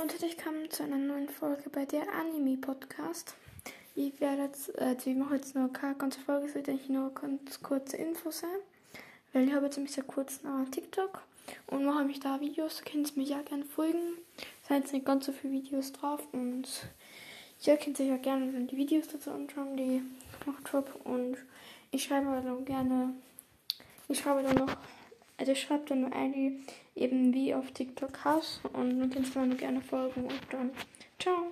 und herzlich willkommen zu einer neuen Folge bei der Anime Podcast. Ich werde jetzt, äh, ich mache jetzt noch keine ganze Folge, es wird eigentlich nur ganz kurze Infos sein, weil ich habe jetzt nämlich sehr kurz nach TikTok und mache mich da Videos, könnt ihr mir ja gerne folgen. Es sind jetzt nicht ganz so viele Videos drauf und ja, könnt ihr ja gerne die Videos dazu anschauen, die ich habe und ich schreibe dann gerne, ich schreibe dann noch also ich schreibe dann nur eine eben wie auf TikTok hast und dann kannst du mir gerne folgen und dann ciao.